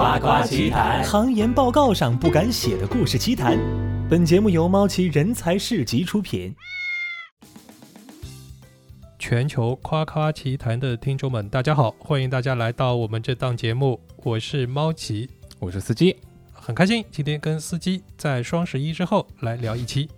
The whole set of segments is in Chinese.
夸夸其谈，行研报告上不敢写的故事奇谈。本节目由猫奇人才市集出品。全球夸夸奇谈的听众们，大家好，欢迎大家来到我们这档节目，我是猫奇，我是司机，很开心今天跟司机在双十一之后来聊一期。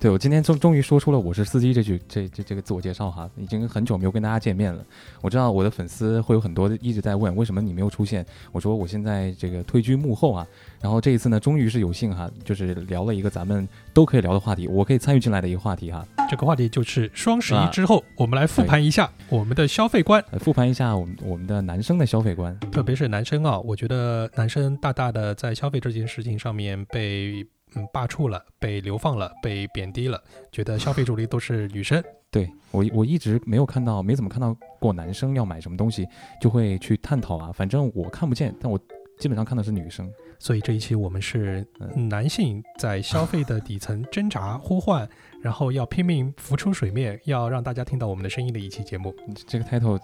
对我今天终终于说出了我是司机这句这这这个自我介绍哈，已经很久没有跟大家见面了。我知道我的粉丝会有很多一直在问为什么你没有出现，我说我现在这个退居幕后啊。然后这一次呢，终于是有幸哈，就是聊了一个咱们都可以聊的话题，我可以参与进来的一个话题哈。这个话题就是双十一之后，我们来复盘一下我们的消费观，复盘一下我们我们的男生的消费观，特别是男生啊，我觉得男生大大的在消费这件事情上面被。嗯，罢黜了，被流放了，被贬低了，觉得消费主力都是女生。对我，我一直没有看到，没怎么看到过男生要买什么东西就会去探讨啊。反正我看不见，但我基本上看的是女生。所以这一期我们是男性在消费的底层挣扎呼唤，然后要拼命浮出水面，要让大家听到我们的声音的一期节目。这个 title。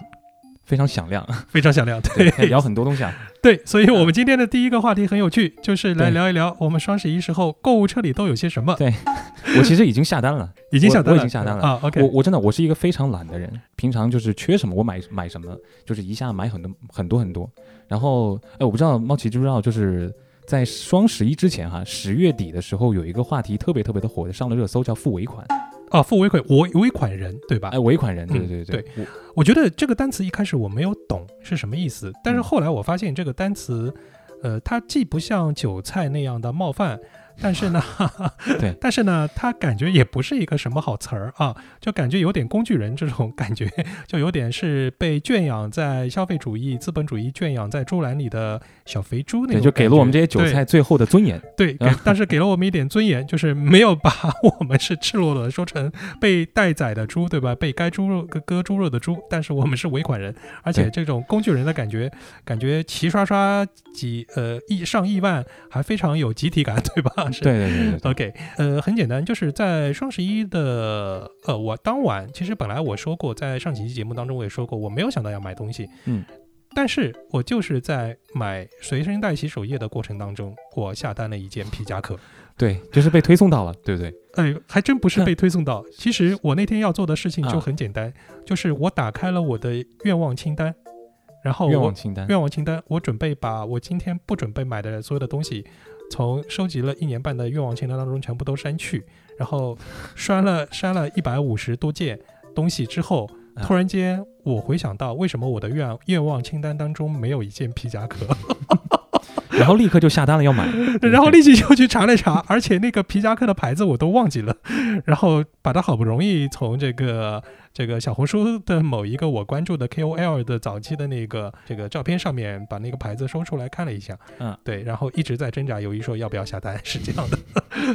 非常响亮，非常响亮，对，聊很多东西啊。对，所以我们今天的第一个话题很有趣，就是来聊一聊我们双十一时候购物车里都有些什么。对，我其实已经下单了，已经下单了，我已经下单了啊。OK，我我真的我是一个非常懒的人，平常就是缺什么我买买什么，就是一下买很多很多很多。然后，哎，我不知道猫奇知不知道，就是在双十一之前哈，十月底的时候有一个话题特别特别的火的，上了热搜，叫付尾款。啊，付尾款，我尾款人对吧？哎，尾款人，对对对。对，我觉得这个单词一开始我没有懂是什么意思，但是后来我发现这个单词，呃，它既不像韭菜那样的冒犯。但是呢，对，但是呢，他感觉也不是一个什么好词儿啊，就感觉有点工具人这种感觉，就有点是被圈养在消费主义、资本主义圈养在猪栏里的小肥猪那种。就给了我们这些韭菜最后的尊严。对，但是给了我们一点尊严，就是没有把我们是赤裸裸的说成被待宰的猪，对吧？被该猪肉割猪肉的猪，但是我们是尾款人，而且这种工具人的感觉，感觉齐刷刷几呃亿上亿万，还非常有集体感，对吧？对对对对，OK，呃，很简单，就是在双十一的呃，我当晚其实本来我说过，在上几期节目当中我也说过，我没有想到要买东西，嗯，但是我就是在买随身带洗手液的过程当中，我下单了一件皮夹克，对，就是被推送到了，对不对？哎，还真不是被推送到，其实我那天要做的事情就很简单，就是我打开了我的愿望清单，然后愿望清单，愿望清单，我准备把我今天不准备买的所有的东西。从收集了一年半的愿望清单当中全部都删去，然后删了删了一百五十多件东西之后，突然间我回想到为什么我的愿愿望清单当中没有一件皮夹克，然后立刻就下单了要买，然后立即就去查了查，而且那个皮夹克的牌子我都忘记了，然后把它好不容易从这个。这个小红书的某一个我关注的 KOL 的早期的那个这个照片上面，把那个牌子搜出来看了一下，嗯，对，然后一直在挣扎，犹豫说要不要下单，是这样的。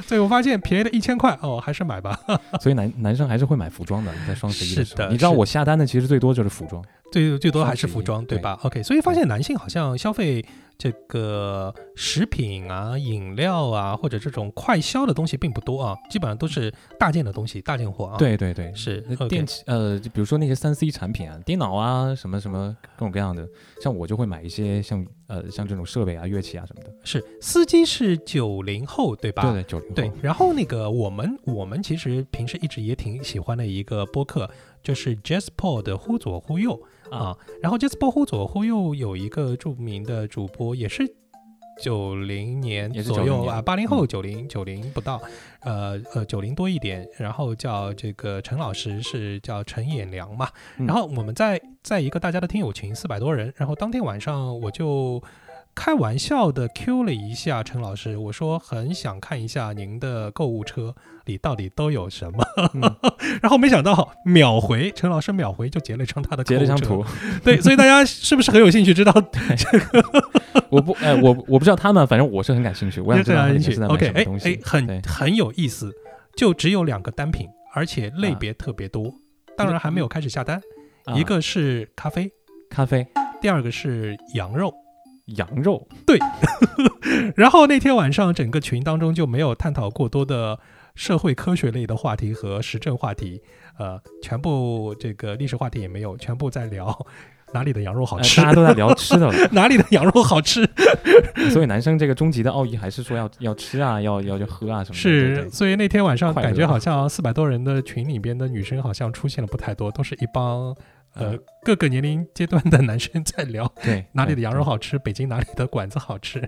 所以我发现便宜了一千块，哦，还是买吧。所以男男生还是会买服装的，在双十一的时候，你知道我下单的其实最多就是服装，最最多还是服装，对吧？OK，所以发现男性好像消费。这个食品啊、饮料啊，或者这种快消的东西并不多啊，基本上都是大件的东西、大件货啊。对对对，是电器呃，就比如说那些三 C 产品啊，电脑啊，什么什么各种各样的，像我就会买一些像呃像这种设备啊、乐器啊什么的。是司机是九零后对吧？对对，九零后。对，然后那个我们我们其实平时一直也挺喜欢的一个播客，就是 Jasper 的忽左忽右。啊，然后这次播忽左忽右有一个著名的主播，也是九零年左右啊，八零后九零九零不到，呃呃九零多一点，然后叫这个陈老师是叫陈衍良嘛，然后我们在在一个大家的听友群四百多人，然后当天晚上我就。开玩笑的 Q 了一下陈老师，我说很想看一下您的购物车里到底都有什么，然后没想到秒回陈老师秒回就截了一张他的截了一张图，对，所以大家是不是很有兴趣知道这个？我不哎，我我不知道他们，反正我是很感兴趣，我想知道兴趣。OK，哎哎，很很有意思，就只有两个单品，而且类别特别多，当然还没有开始下单，一个是咖啡，咖啡，第二个是羊肉。羊肉对，然后那天晚上整个群当中就没有探讨过多的社会科学类的话题和时政话题，呃，全部这个历史话题也没有，全部在聊哪里的羊肉好呃吃大？家都在聊吃的了，哪里的羊肉好吃？所以男生这个终极的奥义还是说要要吃啊，要要去喝啊什么的。是，对所以那天晚上感觉好像四百多人的群里边的女生好像出现了不太多，都是一帮呃嗯各个年龄阶段的男生在聊 对 哪里的羊肉好吃，北京哪里的馆子好吃，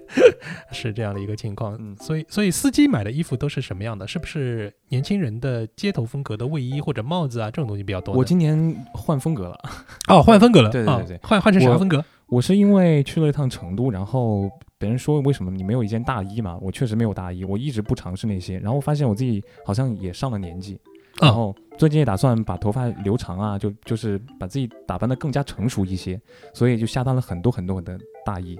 是这样的一个情况。嗯所以，所以司机买的衣服都是什么样的？是不是年轻人的街头风格的卫衣或者帽子啊这种东西比较多？我今年换风格了，哦换风格了，啊对对对对换换成啥我风格？我是因为去了一趟成都，然后别人说为什么你没有一件大衣嘛？我确实没有大衣，我一直不尝试那些，然后发现我自己好像也上了年纪，然啊后最近也打算把头发留长啊，就就是把自己打扮的更加成熟一些，所以就下单了很多很多的大衣，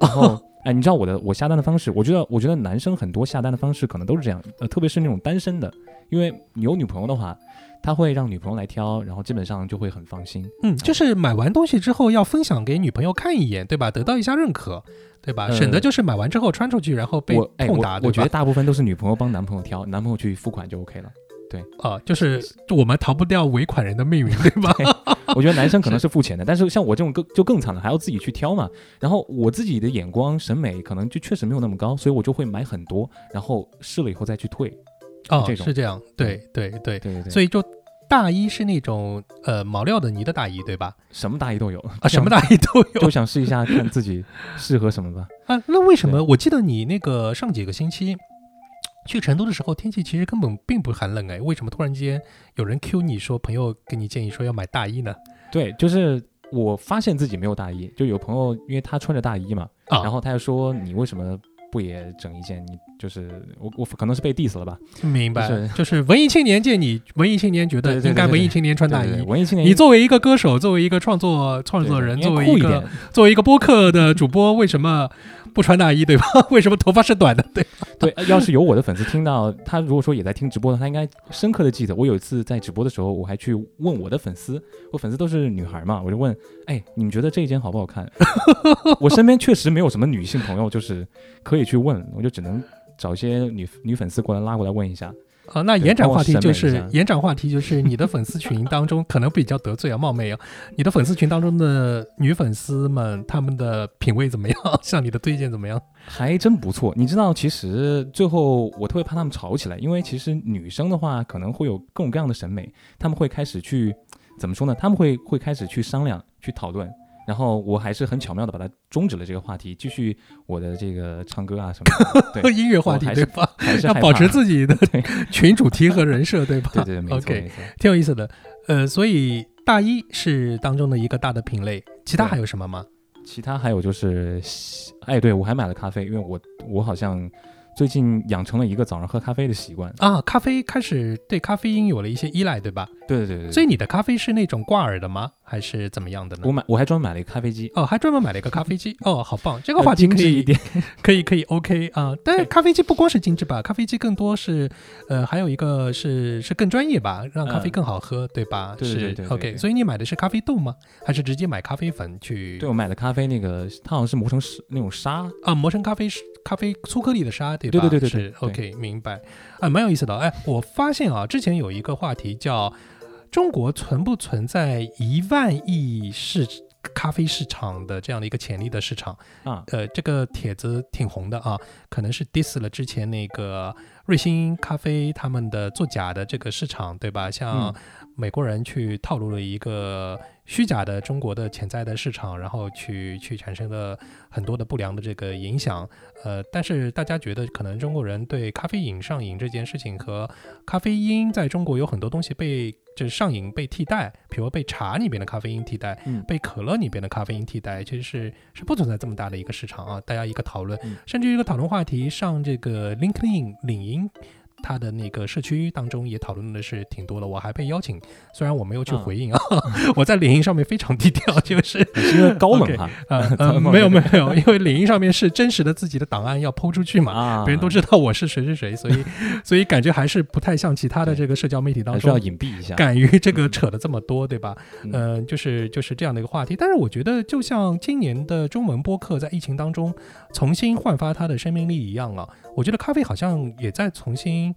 然后。哎，你知道我的我下单的方式？我觉得，我觉得男生很多下单的方式可能都是这样，呃，特别是那种单身的，因为你有女朋友的话，他会让女朋友来挑，然后基本上就会很放心。嗯，就是买完东西之后要分享给女朋友看一眼，对吧？得到一下认可，对吧？呃省得就是买完之后穿出去，然后被我哎，痛打，对吧我我觉得？大部分都是女朋友帮男朋友挑，男朋友去付款就 OK 了。啊，就是我们逃不掉尾款人的命运，对吧？我觉得男生可能是付钱的，但是像我这种更就更惨了，还要自己去挑嘛。然后我自己的眼光审美可能就确实没有那么高，所以我就会买很多，然后试了以后再去退。哦，这种是这样，对对对，对对对，所以就大衣是那种呃毛料的呢的大衣，对吧？什么大衣都有啊，什么大衣都有就想试一下，看自己适合什么吧。啊。那为什么我记得你那个上几个星期去成都的时候，天气其实根本并不寒冷哎，为什么突然间有人 Q 你说朋友给你建议说要买大衣呢？对，就是我发现自己没有大衣，就有朋友因为他穿着大衣嘛，啊，然后他就说你为什么不也整一件？你就是我我可能是被 diss 了吧？明白，就是就是文艺青年见你，文艺青年觉得应该文艺青年穿大对对衣。对文艺青年，你作为一个歌手，作为一个创作创作人，作为一个作为一个播客的主播，为什么不穿大衣，对吧？为什么头发是短的？对，对，要是有我的粉丝听到，他如果说也在听直播的，他应该深刻的记得，我有一次在直播的时候，我还去问我的粉丝，我粉丝都是女孩嘛，我就问，哎，你们觉得这一件好不好看？我身边确实没有什么女性朋友，就是可以去问，我就只能找一些女女粉丝过来拉过来问一下。啊，那延展话题就是延展话题就是你的粉丝群当中可能比较得罪啊，冒昧啊，你的粉丝群当中的女粉丝们，她们的品味怎么样？向你的推荐怎么样？还真不错，你知道，其实最后我特别怕他们吵起来，因为其实女生的话可能会有各种各样的审美，他们会开始去怎么说呢？他们会会开始去商量、去讨论，然后我还是很巧妙的把它终止了这个话题，继续我的这个唱歌啊什么的，对，音乐话题对吧？还是要保持自己的 群主题和人设对吧？对对对，没错没错。挺有意思的。呃，所以大一是当中的一个大的品类，其他还有什么吗？其他还有就是，哎，对我还买了咖啡，因为我我好像最近养成了一个早上喝咖啡的习惯。啊，咖啡开始对咖啡因有了一些依赖，对吧？对对对对，所以你的咖啡是那种挂耳的吗？还是怎么样的呢我？买我还专门买了一个咖啡机，哦，还专门买了一个咖啡机，哦，好棒！这个话题可以一点。可以可以 OK 啊，但是咖啡机不光是精致吧，咖啡机更多是呃，还有一个是是更专业吧，让咖啡嗯更好喝，对吧？对对是对对对 OK，所以你买的是咖啡豆吗？还是直接买咖啡粉去？对我买的咖啡那个，它好像是磨成是那种沙，啊，磨成咖啡咖啡粗颗粒的沙，对吧？对对对对是对 OK，明白。啊，蛮有意思的。哎，我发现啊，之前有一个话题叫中国存不存在一万亿市咖啡市场的这样的一个潜力的市场？啊，呃，这个帖子挺红的啊，可能是 diss 了之前那个瑞幸咖啡他们的作假的这个市场，对吧？像嗯美国人去套路了一个虚假的中国的潜在的市场，然后去去产生了很多的不良的这个影响。呃，但是大家觉得可能中国人对咖啡瘾上瘾这件事情和咖啡因在中国有很多东西被就是上瘾被替代，比如被茶里边的咖啡因替代，嗯被可乐里边的咖啡因替代，其实是是不存在这么大的一个市场啊。大家一个讨论，嗯甚至于一个讨论话题上这个 LinkedIn 领英。它的那个社区当中也讨论的是挺多的，我还被邀请，虽然我没有去嗯回应啊，我在领英上面非常低调，就是是因为高冷呃 没有没有，因为领英上面是真实的自己的档案要抛出去嘛，啊，别人都知道我是谁谁谁，所以 所以感觉还是不太像其他的这个社交媒体当还是要中隐蔽一下。敢于这个扯的这么多，对吧？嗯嗯、就是就是这样的一个话题。但是我觉得，就像今年的中文播客在疫情当中重新焕发它的生命力一样啊，我觉得咖啡好像也在重新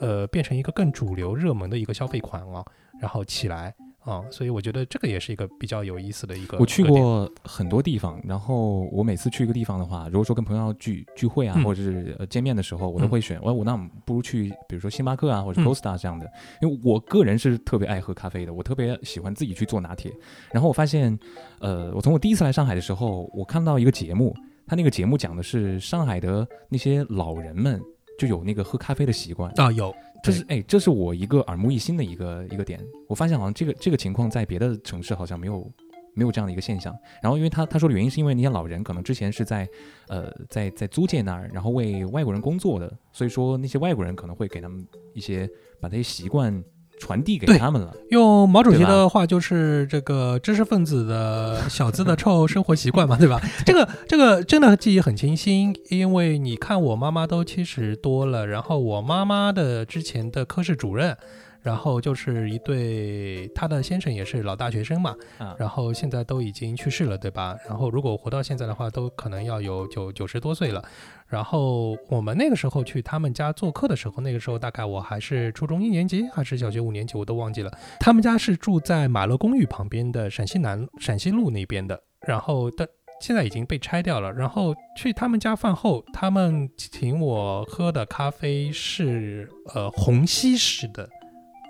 呃变成一个更主流热门的一个消费款啊，然后起来。啊，所以我觉得这个也是一个比较有意思的一个。我去过很多地方，然后我每次去一个地方的话，如果说跟朋友聚聚会啊，嗯或者是呃见面的时候，我都嗯会选，我我那不如去，比如说星巴克啊，或者嗯 Costa 这样的，因为我个人是特别爱喝咖啡的，我特别喜欢自己去做拿铁。然后我发现，呃，我从我第一次来上海的时候，我看到一个节目，他那个节目讲的是上海的那些老人们就有那个喝咖啡的习惯。啊，有，这是哎，这是我一个耳目一新的一个一个点。我发现好像这个这个情况在别的城市好像没有没有这样的一个现象。然后因为他他说的原因是因为那些老人可能之前是在呃在在租界那儿，然后为外国人工作的，所以说那些外国人可能会给他们一些把这些习惯传递给他们了。用毛主席的话就是这个知识分子的小资的臭生活习惯嘛，对吧？这个这个真的记忆很清晰，因为你看我妈妈都七十多了，然后我妈妈的之前的科室主任。然后就是一对，他的先生也是老大学生嘛，啊，然后现在都已经去世了，对吧？然后如果活到现在的话，都可能要有九九十多岁了。然后我们那个时候去他们家做客的时候，那个时候大概我还是初中一年级还是小学五年级，我都忘记了。他们家是住在马乐公寓旁边的陕西南陕西路那边的，然后的。现在已经被拆掉了。然后去他们家饭后，他们请我喝的咖啡是呃虹吸式的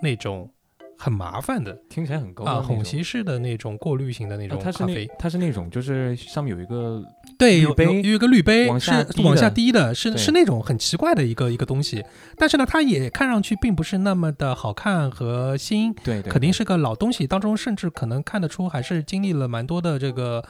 那种，很麻烦的听起来很高端啊，虹吸式的那种过滤型的那啊种咖啡。它是那种就是上面有一个对，有杯有一个滤杯是往下滴往下的滴的，是是那种很奇怪的一个一个东西，但是呢，它也看上去并不是那么的好看和新，对对，肯定是个老东西，当中甚至可能看得出还是经历了蛮多的这个。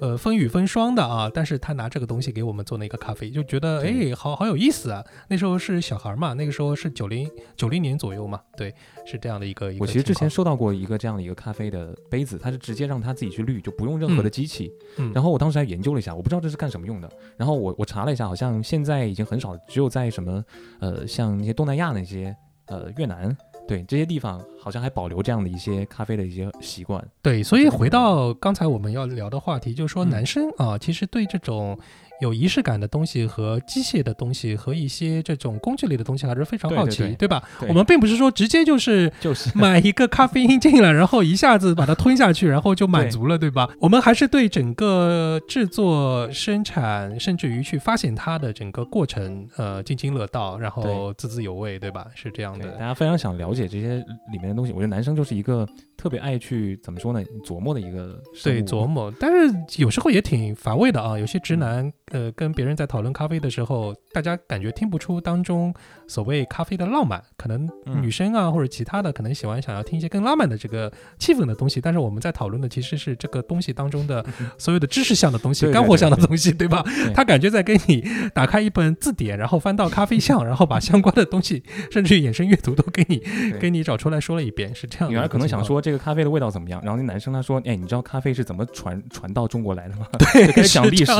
呃，风雨风霜的啊，但是他拿这个东西给我们做那个咖啡，就觉得对哎，好好有意思啊。那时候是小孩嘛，那个时候是九零九零年左右嘛，对，是这样的一个一个我其实之前收到过一个这样的一个咖啡的杯子，它是直接让它自己去滤，就不用任何的机器。嗯，然后我当时还研究了一下，我不知道这是干什么用的。然后我我查了一下，好像现在已经很少，只有在什么呃像那些东南亚那些呃越南对这些地方，好像还保留这样的一些咖啡的一些习惯。对，所以回到刚才我们要聊的话题，就是说嗯男生啊，其实对这种有仪式感的东西和机械的东西和一些这种工具类的东西还是非常好奇，对对对对吧？对我们并不是说直接就是就是买一个咖啡因进来，然后一下子把它吞下去，然后就满足了，对吧？我们还是对整个制作、生产，甚至于去发现它的整个过程，呃，津津乐道，然后滋滋有味，对吧？是这样，的大。家非常想了解这些里面的东西。我觉得男生就是一个特别爱去怎么说呢，琢磨的一个对，琢磨，但是有时候也挺乏味的啊。有些直男，呃，跟别人在讨论咖啡的时候，大家感觉听不出当中所谓咖啡的浪漫。可能嗯女生啊，或者其他的，可能喜欢想要听一些更浪漫的这个气氛的东西。但是我们在讨论的其实是这个东西当中的所有的知识项的东西、干货对对项的东西，对吧？他感觉在跟你打开一本字典，然后翻到咖啡 项，然后把相关的东西，甚至于衍生阅读都给你给你找出来说了一遍，是这样的。女儿可能想。说这个咖啡的味道怎么样，然后那男生他说，哎，你知道咖啡是怎么传传到中国来的吗？对，就开始讲历史。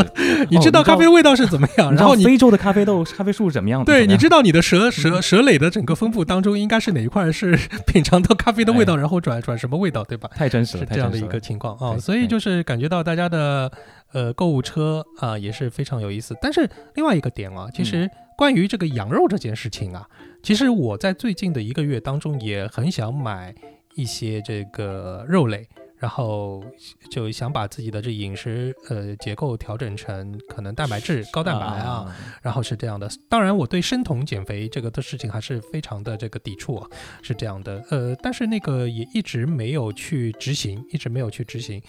你哦知道咖啡的味道是怎么样，然后你非洲的咖啡豆、咖啡树是怎么样的？对，你知道你的舌舌舌蕾的整个分布当中，应该是哪一块是品尝到咖啡的味道，然后转转什么味道，对吧？太真实是这样的一个情况啊，所以就是感觉到大家的呃购物车啊也是非常有意思。但是另外一个点啊，其实关于这个羊肉这件事情啊，其实我在最近的一个月当中也很想买一些这个肉类。然后就想把自己的这饮食呃结构调整成可能蛋白质、高蛋白啊，然后是这样的，当然我对生酮减肥这个的事情还是非常的这个抵触啊，是这样的，呃，但是那个也一直没有去执行，一直没有去执行，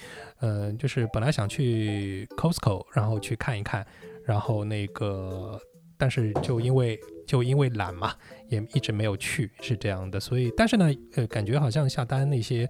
呃，就是本来想去 Costco，然后去看一看，然后那个，但是就因为就因为懒嘛，也一直没有去，是这样的，所以但是呢，呃，感觉好像下单那些。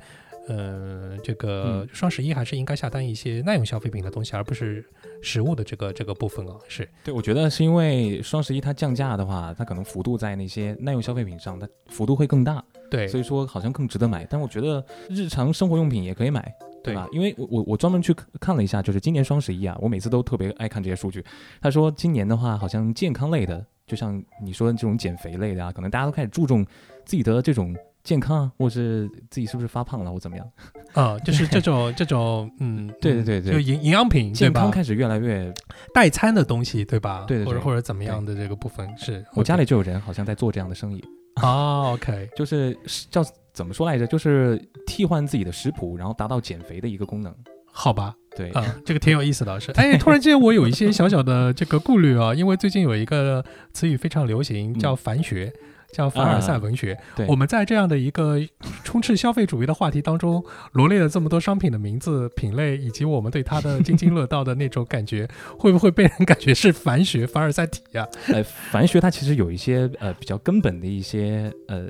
呃，这个嗯双十一还是应该下单一些耐用消费品的东西，而不是食物的这个这个部分啊。是，对，我觉得是因为双十一它降价的话，它可能幅度在那些耐用消费品上，它幅度会更大，对，所以说好像更值得买。但我觉得日常生活用品也可以买，对对吧？因为我我我专门去看了一下，就是今年双十一啊，我每次都特别爱看这些数据。他说今年的话，好像健康类的，就像你说的这种减肥类的啊，可能大家都开始注重自己的这种健康啊，或是自己是不是发胖了或怎么样，啊、就是这种这种，嗯，嗯对对对对就营营养品健康？开始越来越。代餐的东西对吧？对对对或者或者怎么样的这个部分是我家里就有人好像在做这样的生意，啊，OK，就是叫怎么说来着？就是替换自己的食谱，然后达到减肥的一个功能。好吧，对，啊、这个挺有意思的，是。哎，突然间我有一些小小的这个顾虑啊，因为最近有一个词语非常流行，叫凡学。叫凡尔赛文学。对我们在这样的一个充斥消费主义的话题当中，罗列了这么多商品的名字、品类，以及我们对它的津津乐道的那种感觉，会不会被人感觉是凡学、凡尔赛体呀、呃，凡学它其实有一些呃比较根本的一些呃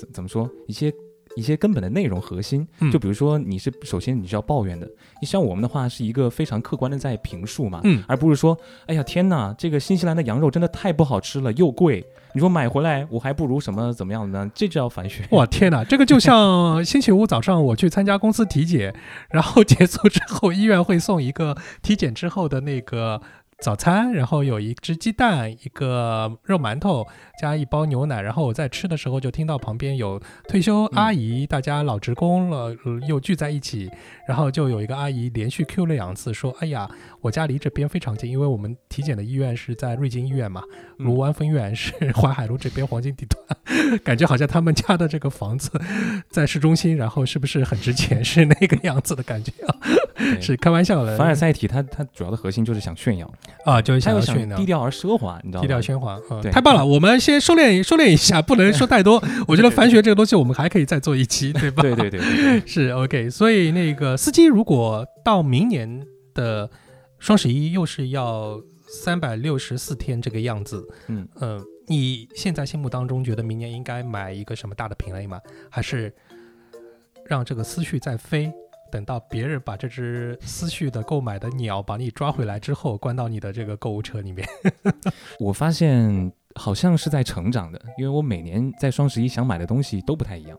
怎怎么说一些。一些根本的内容核心，嗯就比如说你是首先你是要抱怨的，你像我们的话是一个非常客观的在评述嘛，嗯而不是说，哎呀天哪，这个新西兰的羊肉真的太不好吃了，又贵，你说买回来我还不如什么怎么样的呢？这叫反 学。哇天哪，这个就像星期五早上我去参加公司体检，然后结束之后，医院会送一个体检之后的那个早餐，然后有一只鸡蛋、一个肉馒头加一包牛奶，然后我在吃的时候就听到旁边有退休阿姨，大家老职工了、呃又聚在一起，然后就有一个阿姨连续 Q 了两次，说：“哎呀，我家离这边非常近，因为我们体检的医院是在瑞金医院嘛，嗯卢湾分院是淮海路这边黄金地段，感觉好像他们家的这个房子在市中心，然后是不是很值钱？是那个样子的感觉啊？对是开玩笑的。凡尔赛体它它主要的核心就是想炫耀，啊，就是想要炫耀低。调而奢华，你知道吗？低调喧哗，嗯，对太棒了！我们先收敛 收敛一下，不能说太多。我觉得凡学这个东西，我们还可以再做一期，对吧？对对对是 OK。所以那个司机如果到明年的双十一又是要三百六十四天这个样子，嗯嗯，你现在心目当中觉得明年应该买一个什么大的品类吗？还是让这个思绪再飞？等到别人把这只思绪的购买的鸟把你抓回来之后，关到你的这个购物车里面。我发现好像是在成长的，因为我每年在双十一想买的东西都不太一样。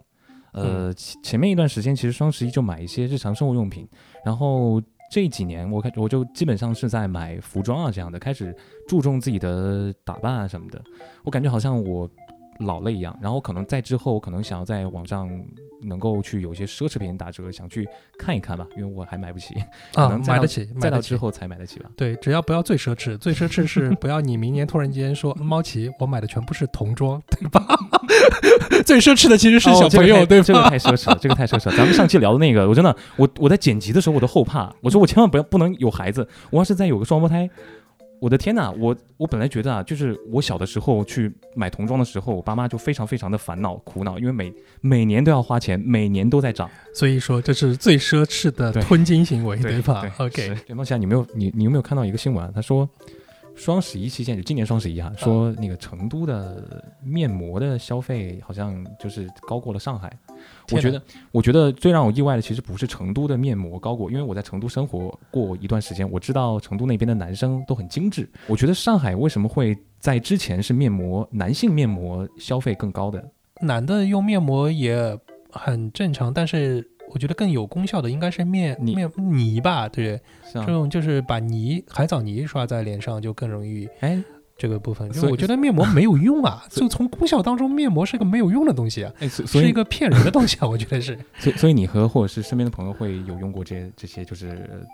呃，前前面一段时间其实双十一就买一些日常生活用品，然后这几年我开我就基本上是在买服装啊这样的，开始注重自己的打扮啊什么的。我感觉好像我老了一样，然后可能在之后可能想要在网上能够去有一些奢侈品打折，想去看一看吧，因为我还买不起，可啊，买得起，买得起再到之。后才买得起吧。对，只要不要最奢侈，最奢侈是不要你明年突然间说猫奇，我买的全部是童装，对吧？最奢侈的其实是小朋友，哦这个太对这个？太奢侈了，这个太奢侈了。咱们上期聊的那个，我真的，我我在剪辑的时候我都后怕，我说我千万不要不能有孩子，我要是再有个双胞胎，我的天呐，我我本来觉得啊，就是我小的时候去买童装的时候，我爸妈就非常非常的烦恼苦恼，因为每每年都要花钱，每年都在涨，所以说这是最奢侈的吞金行为，对吧对？OK，是对，梦霞，你没有你你有没有看到一个新闻啊？他说。双十一期间，就今年双十一啊，说那个成都的面膜的消费好像就是高过了上海。我觉得，我觉得最让我意外的其实不是成都的面膜高过，因为我在成都生活过一段时间，我知道成都那边的男生都很精致。我觉得上海为什么会在之前是面膜男性面膜消费更高的？男的用面膜也很正常，但是我觉得更有功效的应该是面泥面泥吧？对，这种就是把泥海藻泥刷在脸上就更容易哎，这个部分。就所以我觉得面膜 没有用啊，就从功效当中，面膜是个没有用的东西啊，哎，所所以是一个骗人的东西啊，我觉得是。所以所以你和或者是身边的朋友会有用过这些这些就是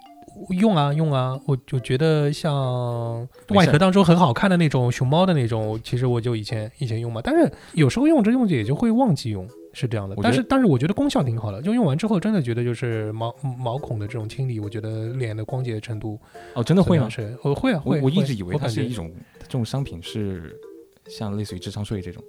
用啊用啊，我就觉得像外壳当中很好看的那种熊猫的那种，其实我就以前以前用嘛，但是有时候用着用着也就会忘记用，是这样的。但是但是我觉得功效挺好的，就用完之后真的觉得就是毛毛孔的这种清理，我觉得脸的光洁程度哦，真的会吗？是我会啊会，我我一直以为它是一种这种商品是像类似于智商税这种。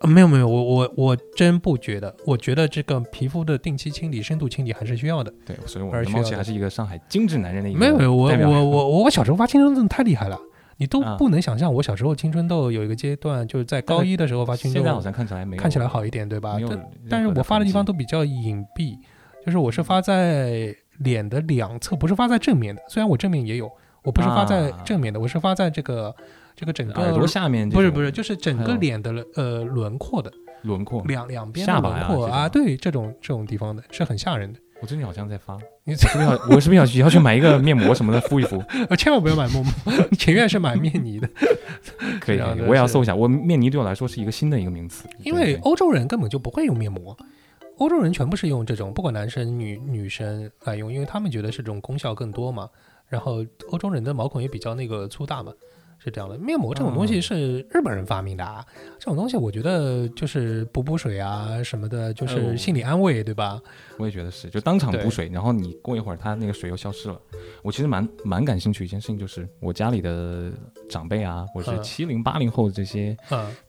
呃没有没有，我我我真不觉得，我觉得这个皮肤的定期清理、深度清理还是需要的。对，所以我而们的猫需要的奇还是一个上海精致男人的一个没有没有，我我我我小时候发青春痘太厉害了。你都啊不能想象，我小时候青春痘有一个阶段，就是在高一的时候发青春痘，现在好像看起来没看起来好一点，对吧但但是我发的地方都比较隐蔽，就是我是发在脸的两侧，不是发在正面的。虽然我正面也有，我不是发在啊正面的，我是发在这个这个整个耳朵下面不是不是，就是整个脸的呃轮廓的轮廓。两两边轮廓啊，对这种这种地方的是很吓人的。我最近好像在发，你是不是要我是不是要去要去买一个面膜什么的敷一敷？呃 千万不要买面膜，情愿是买面泥的，可以，我也要搜一下。我面泥对我来说是一个新的一个名词，因为欧洲人根本就不会用面膜。欧洲人全部是用这种，不管男生女女生来用，因为他们觉得是这种功效更多嘛。然后欧洲人的毛孔也比较那个粗大嘛，是这样的。面膜这种东西是日本人发明的，啊，这种东西我觉得就是补补水啊什么的，就是心理安慰，对吧？我也觉得是，就当场补水，然后你过一会儿它那个水又消失了。我其实蛮蛮感兴趣一件事情，就是我家里的长辈啊，或者是七零八零后的这些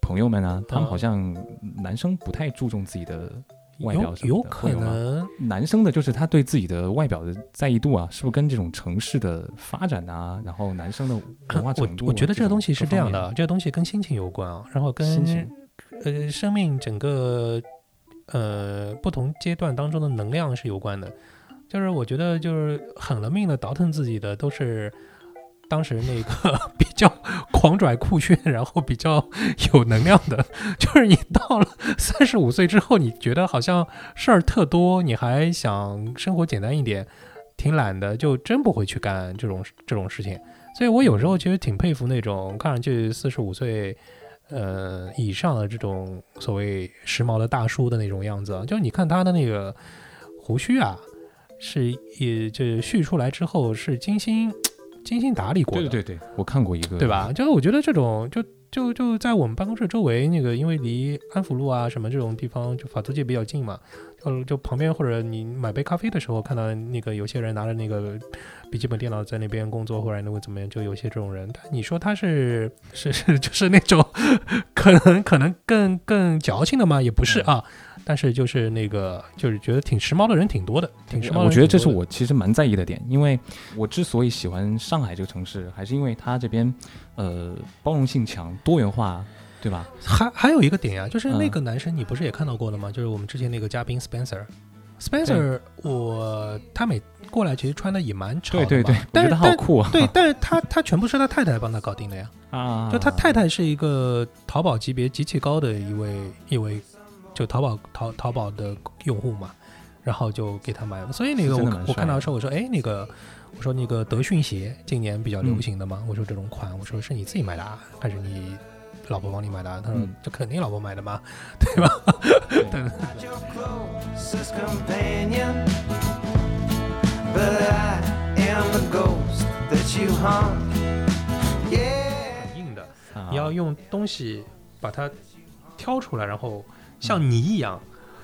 朋友们啊，他们好像男生不太注重自己的。外表有可能，男生的就是他对自己的外表的在意度啊，是不是跟这种城市的发展啊，然后男生的文化程度？我我觉得这个东西是这样的，这个东西跟心情有关啊，然后跟呃生命整个呃不同阶段当中的能量是有关的。就是我觉得就是狠了命的倒腾自己的都是。当时那个 比较狂拽酷炫，然后比较有能量的，就是你到了三十五岁之后，你觉得好像事儿特多，你还想生活简单一点，挺懒的，就真不会去干这种这种事情。所以我有时候其实挺佩服那种看上去四十五岁呃以上的这种所谓时髦的大叔的那种样子，就是你看他的那个胡须啊，是也就蓄出来之后是精心。精心打理过的，对对对，我看过一个，对吧？就是我觉得这种，就就就在我们办公室周围那个，因为离安福路啊什么这种地方，就法租界比较近嘛，就就旁边或者你买杯咖啡的时候，看到那个有些人拿着那个笔记本电脑在那边工作，或者那个怎么样，就有些这种人。但你说他是是是，就是那种可能可能更更矫情的吗？也不是啊。但是就是那个，就是觉得挺时髦的人挺多的，挺时髦。我觉得这是我其实蛮在意的点，因为我之所以喜欢上海这个城市，还是因为它这边，呃，包容性强，多元化，对吧？还还有一个点呀，就是那个男生，你不是也看到过了吗？就是我们之前那个嘉宾 Spencer，Spencer，我他每过来其实穿的也蛮潮的，对对对，但是好酷啊。对，但是他他全部是他太太帮他搞定的呀。啊，就他太太是一个淘宝级别极其高的一位一位。就淘宝淘淘宝的用户嘛，然后就给他买了。所以那个我我看到的时候，我说哎，那个我说那个德训鞋今年比较流行的嘛，我说这种款，我说是你自己买的啊，还是你老婆帮你买的？他说这肯定老婆买的嘛，对吧？对。硬的，你要用东西把它挑出来，然后。像泥一样，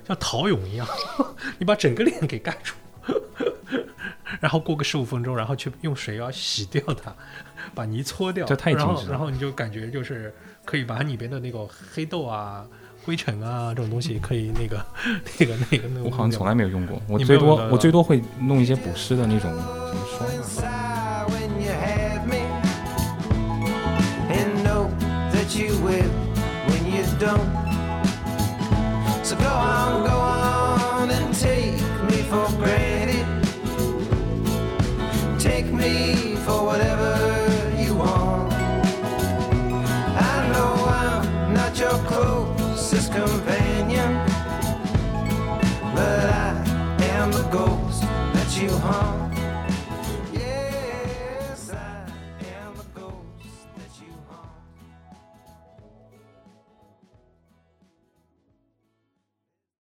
像陶俑一样，你把整个脸给盖住，然后过个十五分钟，然后去用水要洗掉它，把泥搓掉，这太然后然后你就感觉就是可以把里边的那个黑豆啊、灰尘啊这种东西可以那个那个那个那个。我好像从来没有用过，我最多我最多会弄一些补湿的那种什么霜啊。